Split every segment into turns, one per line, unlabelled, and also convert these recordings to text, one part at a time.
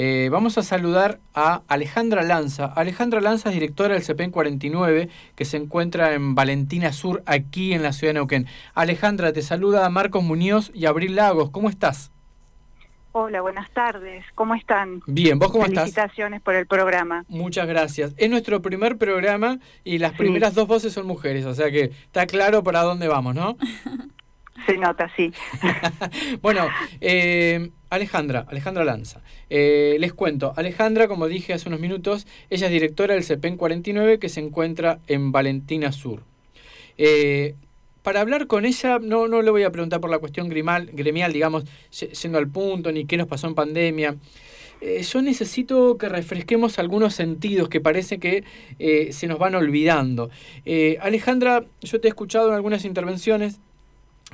Eh, vamos a saludar a Alejandra Lanza. Alejandra Lanza es directora del CEPEN 49, que se encuentra en Valentina Sur, aquí en la ciudad de Neuquén. Alejandra, te saluda Marcos Muñoz y Abril Lagos. ¿Cómo estás?
Hola, buenas tardes. ¿Cómo están?
Bien, ¿vos cómo estás?
Felicitaciones por el programa.
Muchas gracias. Es nuestro primer programa y las primeras dos voces son mujeres, o sea que está claro para dónde vamos, ¿no?
Se nota, sí.
bueno, eh, Alejandra, Alejandra Lanza. Eh, les cuento, Alejandra, como dije hace unos minutos, ella es directora del CEPEN 49 que se encuentra en Valentina Sur. Eh, para hablar con ella, no, no le voy a preguntar por la cuestión gremial, gremial digamos, siendo al punto, ni qué nos pasó en pandemia. yo necesito que refresquemos algunos sentidos que parece que se nos van olvidando. Alejandra, yo te he escuchado en algunas intervenciones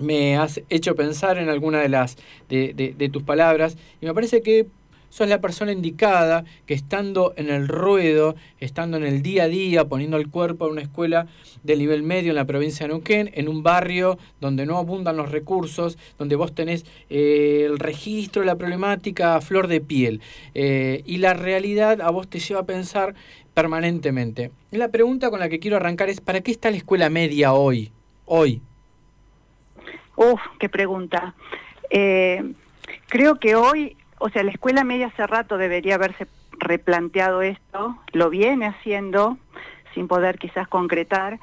me has hecho pensar en alguna de las de, tus palabras y me parece que sos la persona indicada que estando en el ruedo, estando en el día a día, poniendo el cuerpo en una escuela de nivel medio en la provincia de Neuquén, en un barrio donde no abundan los recursos, donde vos tenés eh, el registro la problemática a flor de piel. Eh, y la realidad a vos te lleva a pensar permanentemente. La pregunta con la que quiero arrancar es, ¿para qué está la escuela media hoy? Hoy.
Uf, qué pregunta. Eh, creo que hoy, o sea, la escuela media hace rato debería haberse replanteado esto, lo viene haciendo, sin poder quizás concretar,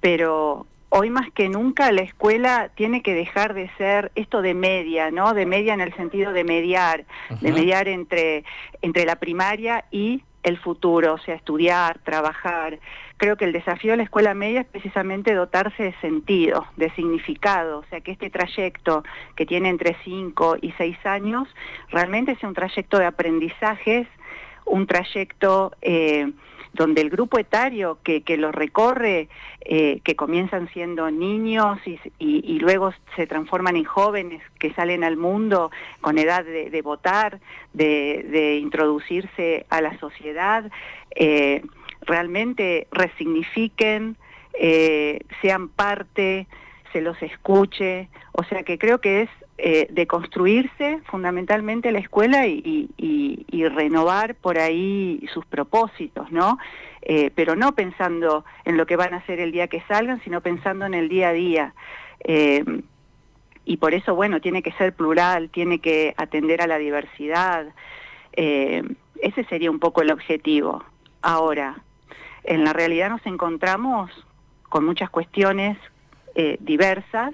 pero hoy más que nunca la escuela tiene que dejar de ser esto de media, ¿no? De media en el sentido de mediar, de mediar entre, entre la primaria y el futuro, o sea, estudiar, trabajar. Creo que el desafío de la escuela media es precisamente dotarse de sentido, de significado, o sea, que este trayecto que tiene entre 5 y 6 años realmente sea un trayecto de aprendizajes, un trayecto... Eh, donde el grupo etario que, que lo recorre, eh, que comienzan siendo niños y, luego se transforman en jóvenes que salen al mundo con edad de, votar, de, introducirse a la sociedad, eh, realmente resignifiquen, eh, sean parte, se los escuche, o sea que creo que es eh, de construirse fundamentalmente la escuela y, renovar por ahí sus propósitos, ¿no? Eh, pero no pensando en lo que van a hacer el día que salgan, sino pensando en el día a día. Eh, y por eso, bueno, tiene que ser plural, tiene que atender a la diversidad. ese sería un poco el objetivo. Ahora, en la realidad nos encontramos con muchas cuestiones diversas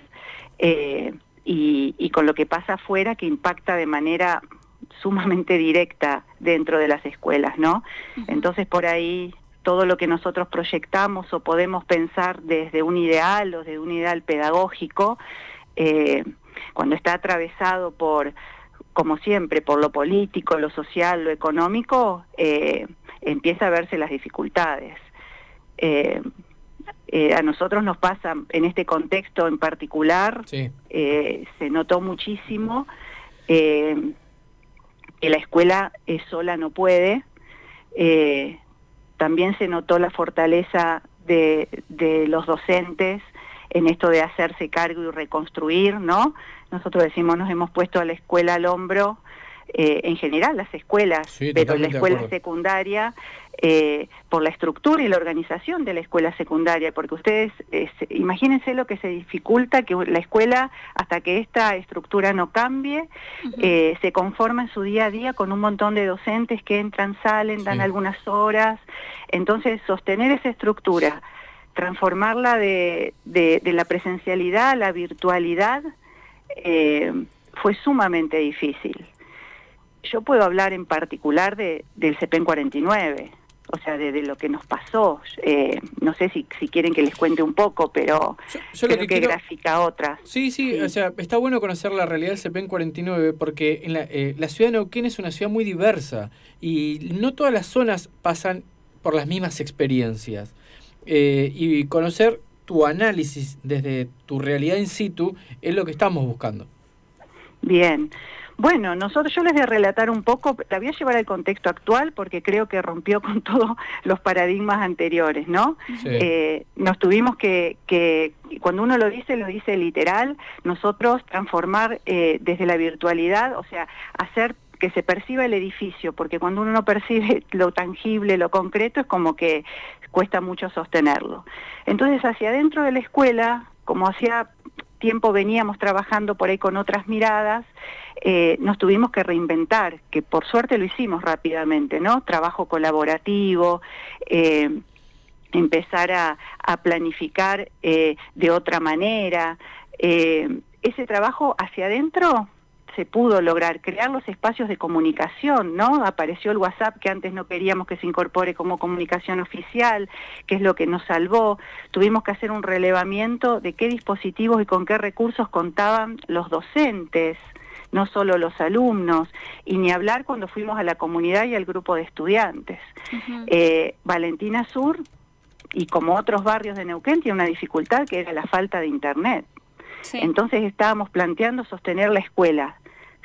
y, con lo que pasa afuera que impacta de manera sumamente directa dentro de las escuelas, ¿no? Entonces por ahí todo lo que nosotros proyectamos o podemos pensar desde un ideal o desde un ideal pedagógico, eh, cuando está atravesado por, como siempre, por lo político, lo social, lo económico, eh, empieza a verse las dificultades. Eh, eh, a nosotros nos pasa en este contexto en particular, eh, se notó muchísimo que la escuela sola no puede, también se notó la fortaleza de, de, los docentes en esto de hacerse cargo y reconstruir, ¿no? Nosotros decimos, nos hemos puesto a la escuela al hombro, en general las escuelas, pero la escuela secundaria eh, por la estructura y la organización de la escuela secundaria, porque ustedes imagínense lo que se dificulta que la escuela, hasta que esta estructura no cambie, eh, se conforma en su día a día con un montón de docentes que entran, salen, dan algunas horas. Entonces, sostener esa estructura, transformarla de, de, la presencialidad a la virtualidad, eh, fue sumamente difícil. Yo puedo hablar en particular de, del CEPEN 49 o sea, de, lo que nos pasó. Eh, no sé si, si quieren que les cuente un poco, pero yo, creo que, gráfica otra.
Sí, sí, o sea, está bueno conocer la realidad del CPN 49 porque en la, eh, la ciudad de Neuquén es una ciudad muy diversa y no todas las zonas pasan por las mismas experiencias. Eh, y conocer tu análisis desde tu realidad in situ es lo que estamos buscando.
Bien. Bueno, nosotros yo les voy a relatar un poco, la voy a llevar al contexto actual porque creo que rompió con todos los paradigmas anteriores, ¿no? Eh, nos tuvimos que, que, cuando uno lo dice, lo dice literal, nosotros transformar eh, desde la virtualidad, o sea, hacer que se perciba el edificio, porque cuando uno no percibe lo tangible, lo concreto, es como que cuesta mucho sostenerlo. Entonces, hacia adentro de la escuela, como hacía tiempo veníamos trabajando por ahí con otras miradas, eh, nos tuvimos que reinventar, que por suerte lo hicimos rápidamente, ¿no? Trabajo colaborativo, eh, empezar a, planificar eh, de otra manera. ese trabajo hacia adentro se pudo lograr, crear los espacios de comunicación, ¿no? Apareció el WhatsApp que antes no queríamos que se incorpore como comunicación oficial, que es lo que nos salvó. Tuvimos que hacer un relevamiento de qué dispositivos y con qué recursos contaban los docentes, no solo los alumnos, y ni hablar cuando fuimos a la comunidad y al grupo de estudiantes. Eh, Valentina Sur, y como otros barrios de Neuquén, tiene una dificultad que era la falta de Internet. Entonces estábamos planteando sostener la escuela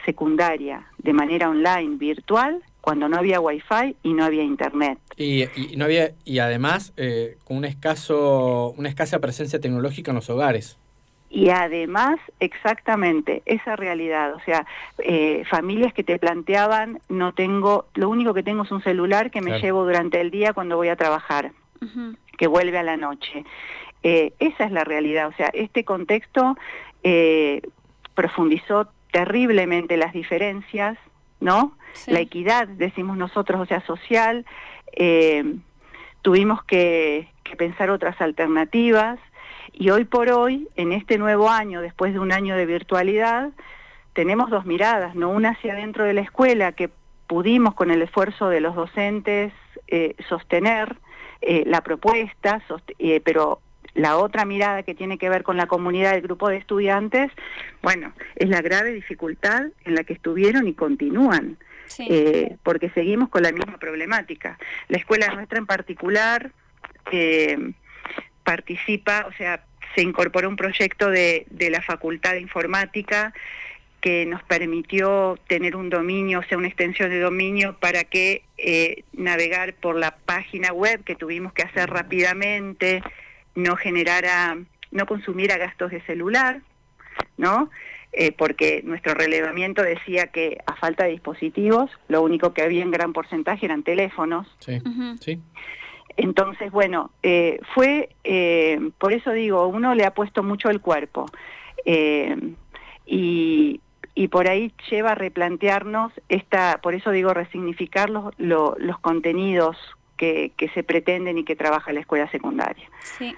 secundaria de manera online, virtual, cuando no había wifi y no había internet.
Y, no había y además eh, con un escaso una escasa presencia tecnológica en los hogares.
Y además, exactamente, esa realidad, o sea, eh, familias que te planteaban, no tengo, lo único que tengo es un celular que me llevo durante el día cuando voy a trabajar, que vuelve a la noche. Eh, esa es la realidad, o sea, este contexto profundizó terriblemente las diferencias, ¿no? La equidad, decimos nosotros, o sea, social. Eh, tuvimos que, pensar otras alternativas y hoy por hoy, en este nuevo año, después de un año de virtualidad, tenemos dos miradas, ¿no? Una hacia dentro de la escuela que pudimos con el esfuerzo de los docentes eh, sostener eh, la propuesta, pero la otra mirada que tiene que ver con la comunidad del grupo de estudiantes, bueno, es la grave dificultad en la que estuvieron y continúan, eh, porque seguimos con la misma problemática. La escuela nuestra en particular eh, participa, o sea, se incorporó un proyecto de, la Facultad de Informática que nos permitió tener un dominio, o sea, una extensión de dominio para que eh, navegar por la página web que tuvimos que hacer rápidamente, no generara, no consumiera gastos de celular, ¿no? Eh, porque nuestro relevamiento decía que a falta de dispositivos, lo único que había en gran porcentaje eran teléfonos. Sí, sí. Entonces, bueno, eh, fue, eh, por eso digo, uno le ha puesto mucho el cuerpo y, y, por ahí lleva a replantearnos esta, por eso digo, resignificar los, los contenidos que, se pretenden y que trabaja la escuela secundaria.
Sí.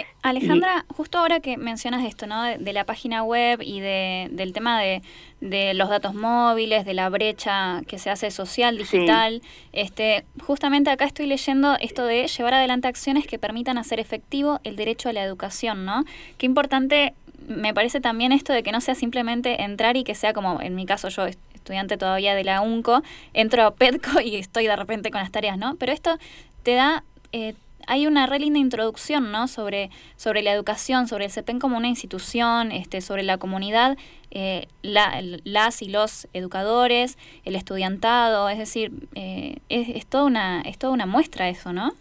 Eh, Alejandra, justo ahora que mencionas esto, ¿no? De, la página web y de, del tema de, de, los datos móviles, de la brecha que se hace social, digital, este, justamente acá estoy leyendo esto de llevar adelante acciones que permitan hacer efectivo el derecho a la educación, ¿no? Qué importante me parece también esto de que no sea simplemente entrar y que sea como, en mi caso yo estudiante todavía de la UNCO, entro a PEDCO y estoy de repente con las tareas, ¿no? Pero esto te da... Eh, hay una re linda introducción ¿no? sobre, sobre la educación, sobre el CEPEN como una institución, este, sobre la comunidad, eh, las y los educadores, el estudiantado, es decir, eh, es, es, toda una, es toda una muestra eso, ¿no?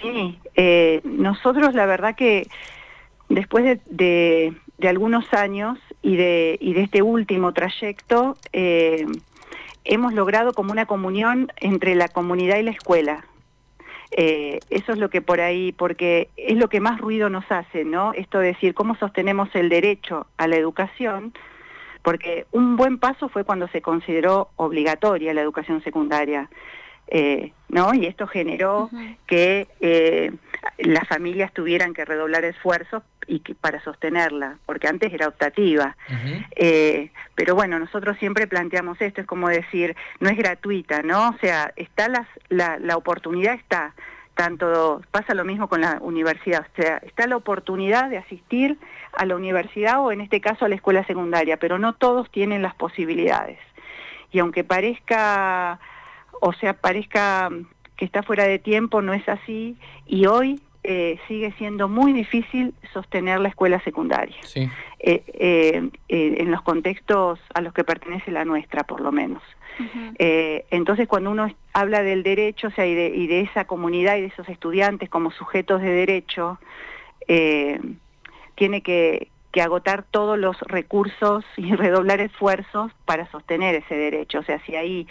Sí, nosotros la verdad que después de, de algunos años y de, y de este último trayecto, eh, hemos logrado como una comunión entre la comunidad y la escuela. Eh, eso es lo que por ahí, porque es lo que más ruido nos hace, ¿no? Esto de decir cómo sostenemos el derecho a la educación, porque un buen paso fue cuando se consideró obligatoria la educación secundaria. Eh, ¿no? Y esto generó que eh, las familias tuvieran que redoblar esfuerzos y para sostenerla, porque antes era optativa. Eh, pero bueno, nosotros siempre planteamos esto, es como decir, no es gratuita, ¿no? O sea, está las, la, la oportunidad está, tanto pasa lo mismo con la universidad, o sea, está la oportunidad de asistir a la universidad o en este caso a la escuela secundaria, pero no todos tienen las posibilidades. Y aunque parezca o sea, parezca que está fuera de tiempo, no es así, y hoy eh, sigue siendo muy difícil sostener la escuela secundaria, sí. Eh, eh, en los contextos a los que pertenece la nuestra, por lo menos. entonces, cuando uno habla del derecho, o sea, y de, y de, esa comunidad y de esos estudiantes como sujetos de derecho, tiene que, que agotar todos los recursos y redoblar esfuerzos para sostener ese derecho. O sea, si ahí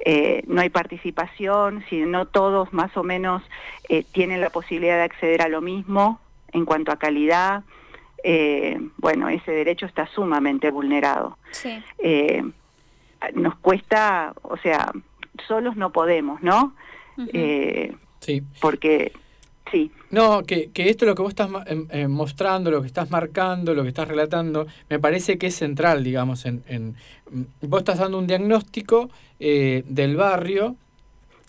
eh, no hay participación, si no todos más o menos eh, tienen la posibilidad de acceder a lo mismo en cuanto a calidad, eh, bueno, ese derecho está sumamente vulnerado. Sí. nos cuesta, o sea, solos no podemos, ¿no? sí. Porque Sí.
No, que, que esto lo que vos estás em, em, mostrando, lo que estás marcando, lo que estás relatando, me parece que es central, digamos, en, en mm, vos estás dando un diagnóstico eh, del barrio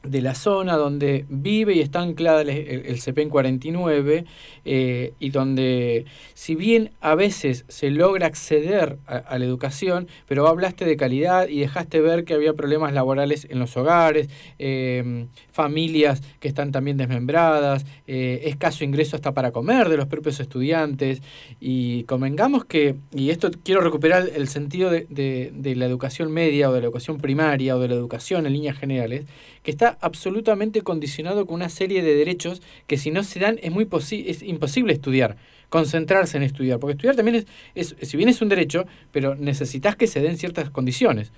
de la zona donde vive y está anclada el, el, CEPEN 49 eh, y donde si bien a veces se logra acceder a, la educación, pero hablaste de calidad y dejaste ver que había problemas laborales en los hogares, em, familias que están también desmembradas, eh, escaso ingreso hasta para comer de los propios estudiantes y convengamos que, y esto quiero recuperar el sentido de, de, de la educación media o de la educación primaria o de la educación en líneas generales, que está absolutamente condicionado con una serie de derechos que si no se dan es muy es imposible estudiar, concentrarse en estudiar, porque estudiar también es, es, si bien es un derecho, pero necesitas que se den ciertas condiciones.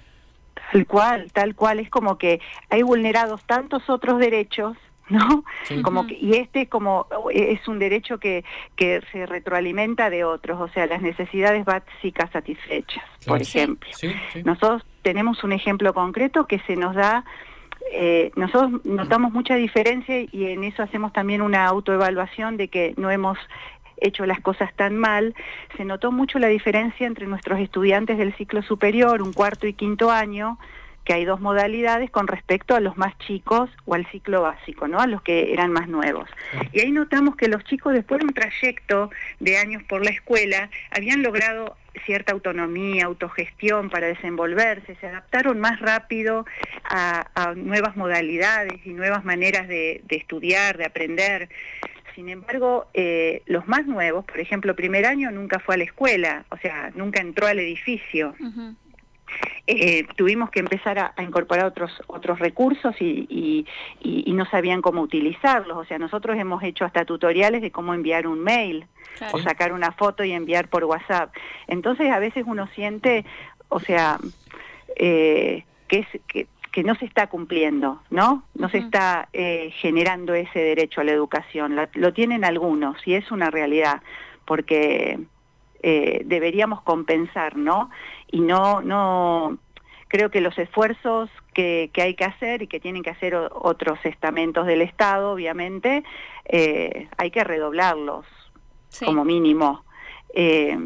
Tal cual, tal cual, es como que hay vulnerados tantos otros derechos ¿no? Como que, y este como es un derecho que, que se retroalimenta de otros, o sea, las necesidades básicas satisfechas, por ejemplo. Nosotros tenemos un ejemplo concreto que se nos da eh, nosotros notamos mucha diferencia y en eso hacemos también una autoevaluación de que no hemos hecho las cosas tan mal, se notó mucho la diferencia entre nuestros estudiantes del ciclo superior, un cuarto y quinto año, que hay dos modalidades con respecto a los más chicos o al ciclo básico, ¿no? A los que eran más nuevos. Y ahí notamos que los chicos después de un trayecto de años por la escuela habían logrado cierta autonomía, autogestión para desenvolverse, se adaptaron más rápido a, nuevas modalidades y nuevas maneras de, estudiar, de aprender. Sin embargo, eh, los más nuevos, por ejemplo, primer año nunca fue a la escuela, o sea, nunca entró al edificio. Eh, tuvimos que empezar a, incorporar otros otros recursos y, no sabían cómo utilizarlos. O sea, nosotros hemos hecho hasta tutoriales de cómo enviar un mail o sacar una foto y enviar por WhatsApp. Entonces, a veces uno siente, o sea, eh, que, es, que, no se está cumpliendo, ¿no? No se está eh, generando ese derecho a la educación. lo tienen algunos y es una realidad, porque eh, deberíamos compensar, ¿no? Y no, no, creo que los esfuerzos que, hay que hacer y que tienen que hacer otros estamentos del Estado, obviamente, eh, hay que redoblarlos como mínimo. Eh,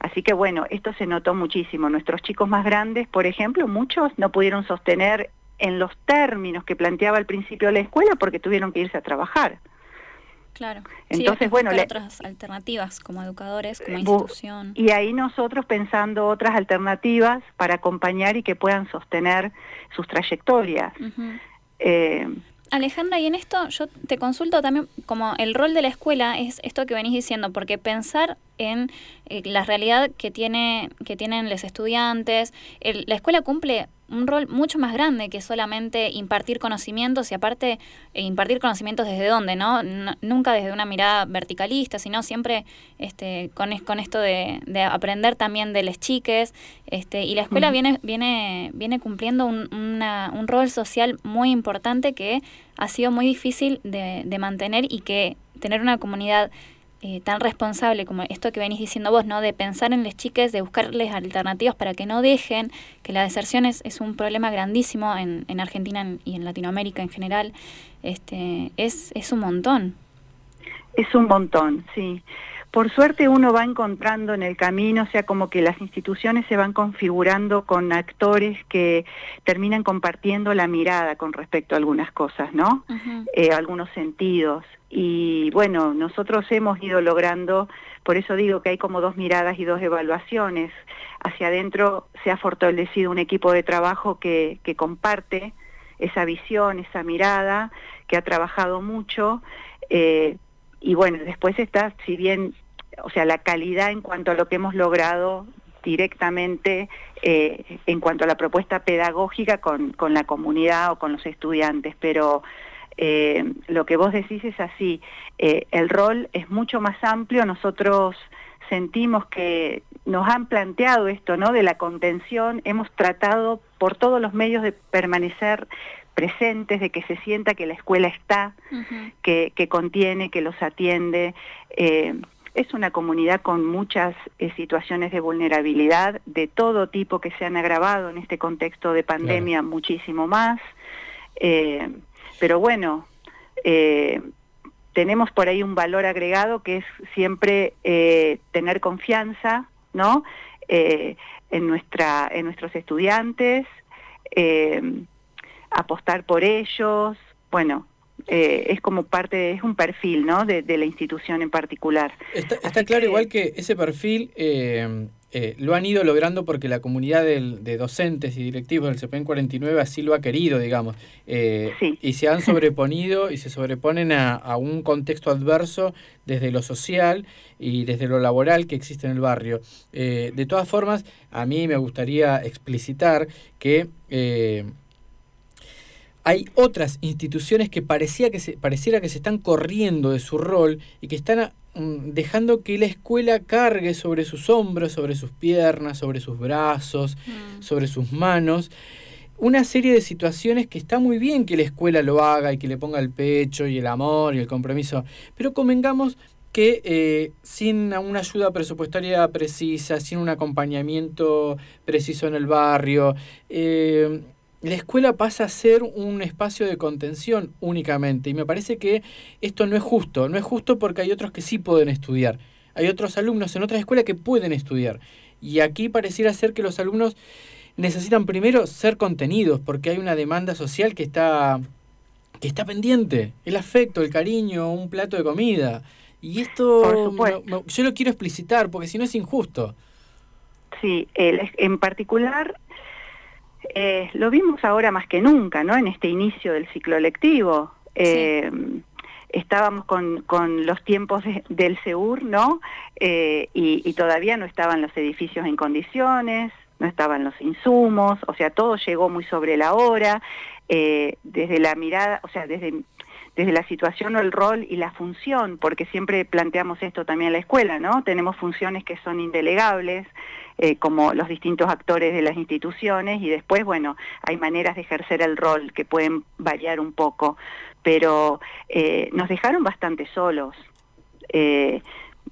así que bueno, esto se notó muchísimo. Nuestros chicos más grandes, por ejemplo, muchos no pudieron sostener en los términos que planteaba al principio la escuela porque tuvieron que irse a trabajar.
Claro. Entonces, bueno, otras alternativas como educadores, como institución.
Y ahí nosotros pensando otras alternativas para acompañar y que puedan sostener sus trayectorias.
eh, Alejandra, y en esto yo te consulto también como el rol de la escuela es esto que venís diciendo, porque pensar en eh, la realidad que tiene que tienen los estudiantes, la escuela cumple un rol mucho más grande que solamente impartir conocimientos y aparte eh, impartir conocimientos desde dónde, ¿no? nunca desde una mirada verticalista, sino siempre este, con, con esto de, aprender también de las chiques. Este, y la escuela viene, viene, viene cumpliendo un, un rol social muy importante que ha sido muy difícil de, de mantener y que tener una comunidad eh, tan responsable como esto que venís diciendo vos, ¿no? De pensar en las chiques, de buscarles alternativas para que no dejen, que la deserción es, es un problema grandísimo en, en Argentina y en Latinoamérica en general, este, es, es un montón.
Es un montón, sí. Por suerte uno va encontrando en el camino, o sea, como que las instituciones se van configurando con actores que terminan compartiendo la mirada con respecto a algunas cosas, ¿no? Eh, algunos sentidos. Y bueno, nosotros hemos ido logrando, por eso digo que hay como dos miradas y dos evaluaciones. Hacia adentro se ha fortalecido un equipo de trabajo que, que comparte esa visión, esa mirada, que ha trabajado mucho. Eh, y bueno, después está, si bien o sea, la calidad en cuanto a lo que hemos logrado directamente eh, en cuanto a la propuesta pedagógica con, con, la comunidad o con los estudiantes, pero eh, lo que vos decís es así, eh, el rol es mucho más amplio, nosotros sentimos que nos han planteado esto, ¿no? De la contención, hemos tratado por todos los medios de permanecer presentes, de que se sienta que la escuela está, que, contiene, que los atiende. Eh, es una comunidad con muchas eh, situaciones de vulnerabilidad de todo tipo que se han agravado en este contexto de pandemia muchísimo más. Eh, pero bueno, tenemos por ahí un valor agregado que es siempre tener confianza, ¿no? en, nuestra, en nuestros estudiantes, apostar por ellos, bueno, eh, es como parte, es un perfil, ¿no? De, la institución en particular.
Está, claro igual que ese perfil eh, eh, lo han ido logrando porque la comunidad de docentes y directivos del CPN 49 así lo ha querido, digamos. Y se han sobreponido y se sobreponen a, a, un contexto adverso desde lo social y desde lo laboral que existe en el barrio. de todas formas, a mí me gustaría explicitar que hay otras instituciones que, parecía que se, pareciera que se están corriendo de su rol y que están mm, dejando que la escuela cargue sobre sus hombros, sobre sus piernas, sobre sus brazos, mm. sobre sus manos. Una serie de situaciones que está muy bien que la escuela lo haga y que le ponga el pecho y el amor y el compromiso, pero convengamos que eh, sin una ayuda presupuestaria precisa, sin un acompañamiento preciso en el barrio, eh, la escuela pasa a ser un espacio de contención únicamente. Y me parece que esto no es justo, no es justo porque hay otros que sí pueden estudiar, hay otros alumnos en otras escuelas que pueden estudiar. Y aquí pareciera ser que los alumnos necesitan primero ser contenidos porque hay una demanda social que está que está pendiente, el afecto, el cariño, un plato de comida. Y esto yo lo quiero explicitar porque si no es injusto.
Sí, en particular eh, lo vimos ahora más que nunca, ¿no? En este inicio del ciclo lectivo. Eh, estábamos con, con, los tiempos del SEUR, ¿no? Eh, y, todavía no estaban los edificios en condiciones, no estaban los insumos, o sea, todo llegó muy sobre la hora, desde la mirada, o sea, desde, desde la situación o el rol y la función, porque siempre planteamos esto también en la escuela, ¿no? Tenemos funciones que son indelegables, eh, como los distintos actores de las instituciones y después, bueno, hay maneras de ejercer el rol que pueden variar un poco, pero eh, nos dejaron bastante solos. Eh,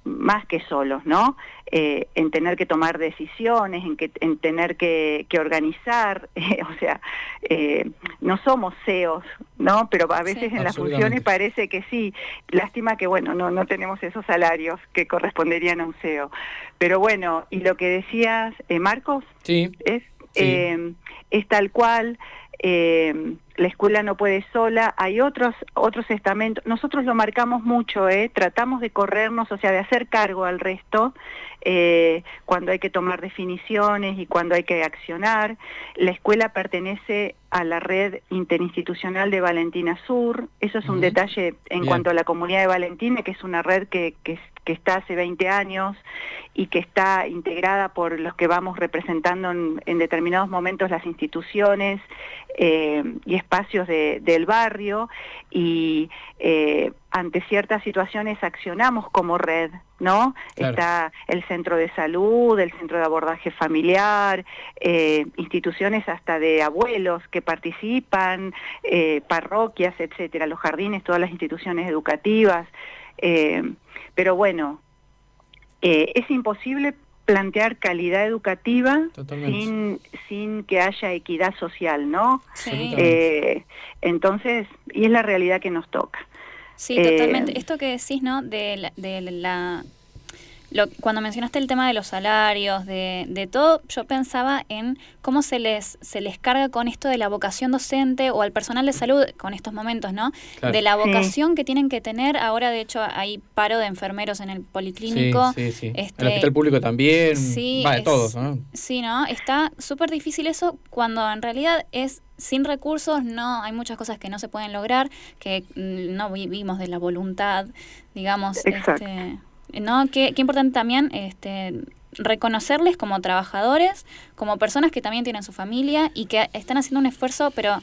más que solos, ¿no? Eh, en tener que tomar decisiones, en, que, en tener que, organizar, o sea, eh, no somos CEOs, ¿no? Pero a veces en las funciones parece que sí. Lástima que, bueno, no, no tenemos esos salarios que corresponderían a un CEO. Pero bueno, y lo que decías, eh, Marcos,
sí.
es, es tal cual eh, la escuela no puede sola, hay otros, otros estamentos, nosotros lo marcamos mucho, ¿eh? tratamos de corrernos, o sea, de hacer cargo al resto eh, cuando hay que tomar definiciones y cuando hay que accionar. La escuela pertenece a la red interinstitucional de Valentina Sur, eso es un detalle en cuanto a la comunidad de Valentina, que es una red que, que, que está hace 20 años y que está integrada por los que vamos representando en, determinados momentos las instituciones eh, y espacios del barrio y eh, ante ciertas situaciones accionamos como red, ¿no? Está el centro de salud, el centro de abordaje familiar, eh, instituciones hasta de abuelos que participan, parroquias, etcétera, los jardines, todas las instituciones educativas. pero bueno, eh, es imposible plantear calidad educativa sin, sin que haya equidad social, ¿no?
Sí.
Eh, entonces, y es la realidad que nos toca.
Sí, totalmente. Eh, Esto que decís, ¿no? De de la cuando mencionaste el tema de los salarios, de, de, todo, yo pensaba en cómo se les, se les carga con esto de la vocación docente o al personal de salud con estos momentos, ¿no? De la vocación que tienen que tener. Ahora, de hecho, hay paro de enfermeros en el policlínico.
Sí, sí, sí. Este, el hospital público también.
Sí.
Va, de todos, ¿no?
Sí, ¿no? Está súper difícil eso cuando en realidad es sin recursos no hay muchas cosas que no se pueden lograr que mm, no vivimos de la voluntad digamos este ¿no? Qué, qué importante también este, reconocerles como trabajadores, como personas que también tienen su familia y que están haciendo un esfuerzo, pero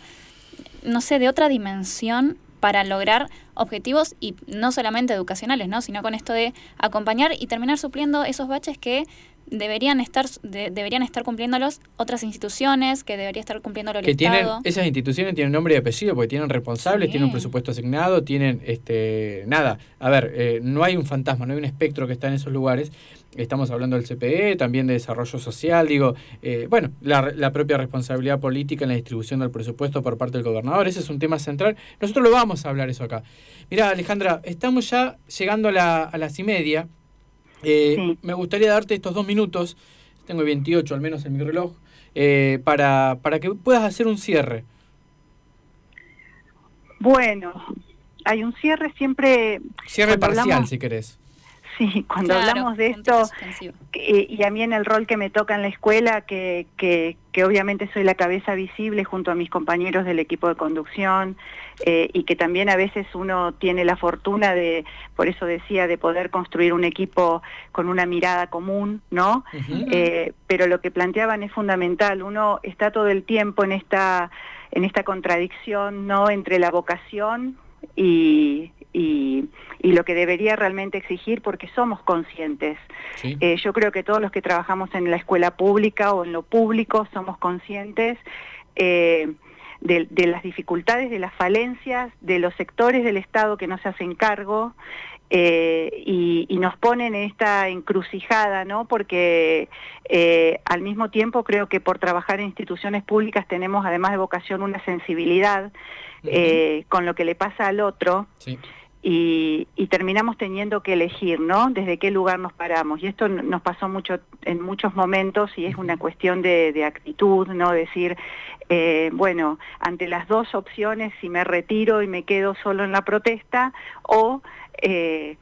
no sé, de otra dimensión para lograr objetivos y no solamente educacionales, ¿no? sino con esto de acompañar y terminar supliendo esos baches que deberían estar deberían estar cumpliéndolos otras instituciones, que debería estar cumpliéndolo el
que Tienen, esas instituciones tienen nombre y apellido porque tienen responsables, tienen un presupuesto asignado, tienen este nada. A ver, eh, no hay un fantasma, no hay un espectro que está en esos lugares. Estamos hablando del CPE, también de desarrollo social, digo, eh, bueno, la, la, propia responsabilidad política en la distribución del presupuesto por parte del gobernador, ese es un tema central. Nosotros lo vamos a hablar eso acá. Mira, Alejandra, estamos ya llegando a, la, a las y media. Eh, me gustaría darte estos dos minutos, tengo 28 al menos en mi reloj, eh, para, para que puedas hacer un cierre.
Bueno, hay un cierre siempre...
Cierre parcial, si querés.
Sí, cuando hablamos de esto, y a mí en el rol que me toca en la escuela, que, que, que, obviamente soy la cabeza visible junto a mis compañeros del equipo de conducción, eh, y que también a veces uno tiene la fortuna de, por eso decía, de poder construir un equipo con una mirada común, ¿no? Eh, pero lo que planteaban es fundamental, uno está todo el tiempo en esta, en esta contradicción, ¿no? Entre la vocación y, y, lo que debería realmente exigir porque somos conscientes. Eh, yo creo que todos los que trabajamos en la escuela pública o en lo público somos conscientes eh, de, las dificultades, de las falencias, de los sectores del Estado que no se hacen cargo. Eh, y, nos ponen en esta encrucijada, ¿no? Porque al mismo tiempo creo que por trabajar en instituciones públicas tenemos, además de vocación, una sensibilidad con lo que le pasa al otro. Sí y, terminamos teniendo que elegir, ¿no? Desde qué lugar nos paramos. Y esto nos pasó mucho en muchos momentos y es una cuestión de, actitud, ¿no? Decir, eh, bueno, ante las dos opciones, si me retiro y me quedo solo en la protesta o eh,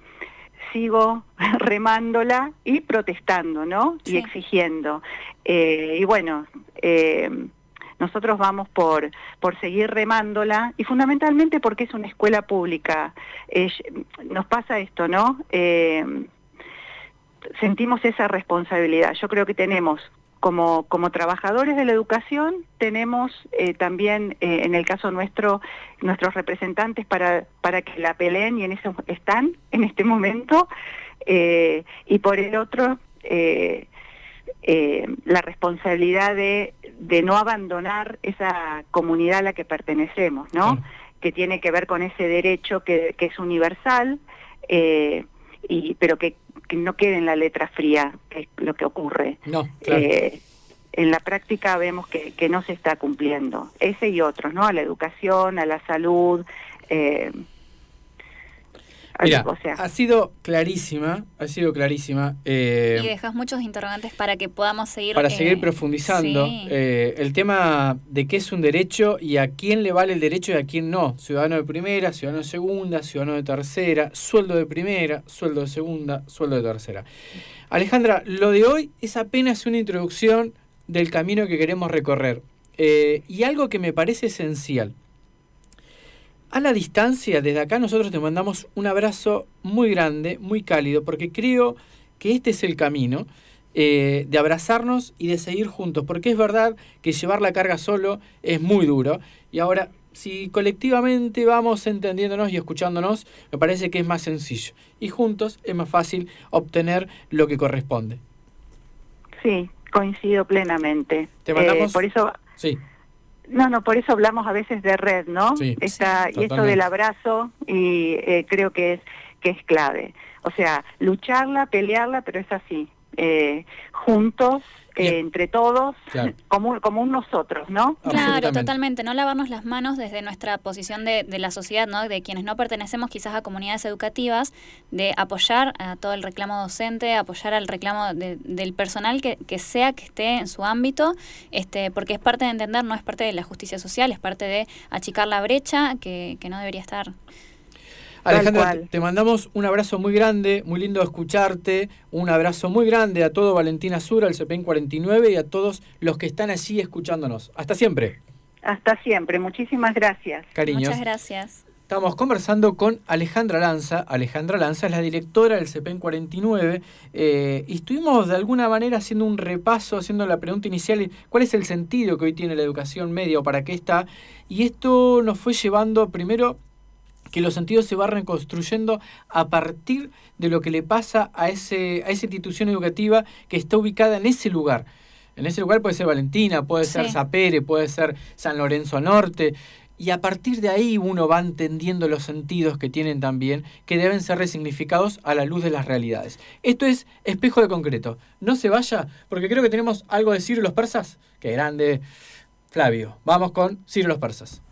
sigo remándola y protestando, ¿no? Y exigiendo. Eh, y bueno, nosotros vamos por, por seguir remándola y fundamentalmente porque es una escuela pública. nos pasa esto, ¿no? Eh, sentimos esa responsabilidad. Yo creo que tenemos como, como trabajadores de la educación tenemos eh, también, eh, en el caso nuestro, nuestros representantes para, para que la peleen y en eso están en este momento, y por el otro, la responsabilidad de de no abandonar esa comunidad a la que pertenecemos, ¿no? Que tiene que ver con ese derecho que, es universal, eh, y, pero que, no quede en la letra fría, que es lo que ocurre.
No, eh,
en la práctica vemos que, que, no se está cumpliendo. Ese y otros, ¿no? A la educación, a la salud.
Mira, ha sido clarísima, ha sido clarísima.
Eh, y dejas muchos interrogantes para que podamos seguir...
Para seguir eh, profundizando eh, el tema de qué es un derecho y a quién le vale el derecho y a quién no. Ciudadano de primera, ciudadano de segunda, ciudadano de tercera, sueldo de primera, sueldo de segunda, sueldo de tercera. Alejandra, lo de hoy es apenas una introducción del camino que queremos recorrer. y algo que me parece esencial a la distancia, desde acá nosotros te mandamos un abrazo muy grande, muy cálido, porque creo que este es el camino eh, de abrazarnos y de seguir juntos, porque es verdad que llevar la carga solo es muy duro. Y ahora, si colectivamente vamos entendiéndonos y escuchándonos, me parece que es más sencillo. Y juntos es más fácil obtener lo que corresponde.
Sí, coincido plenamente.
Te mandamos...
Eh, por eso...
Sí.
No, no, por eso hablamos a veces de red, ¿no?
Sí,
Esta, y esto del abrazo, y eh, creo que es, que es clave. O sea, lucharla, pelearla, pero es así. Eh, juntos eh, entre todos, como, como un nosotros, ¿no?
Claro, totalmente. No lavarnos las manos desde nuestra posición de, de, la sociedad, ¿no? De quienes no pertenecemos quizás a comunidades educativas, de apoyar a todo el reclamo docente, apoyar al reclamo del personal que, que sea que esté en su ámbito, este, porque es parte de entender, no es parte de la justicia social, es parte de achicar la brecha que, que no debería estar.
Alejandra, te mandamos un abrazo muy grande, muy lindo escucharte, un abrazo muy grande a todo Valentina Sur, al CPN 49 y a todos los que están allí escuchándonos. Hasta siempre.
Hasta siempre, muchísimas gracias.
Cariños.
Muchas gracias.
Estamos conversando con Alejandra Lanza. Alejandra Lanza es la directora del CPN 49 eh, y estuvimos de alguna manera haciendo un repaso, haciendo la pregunta inicial, ¿cuál es el sentido que hoy tiene la educación media o para qué está? Y esto nos fue llevando primero que los sentidos se van reconstruyendo a partir de lo que le pasa a, ese, a esa institución educativa que está ubicada en ese lugar. En ese lugar puede ser Valentina, puede ser Zapere, puede ser San Lorenzo Norte. Y a partir de ahí uno va entendiendo los sentidos que tienen también, que deben ser resignificados a la luz de las realidades. Esto es espejo de concreto. No se vaya, porque creo que tenemos algo de Ciro los persas. Qué grande. Flavio, vamos con Ciro los persas.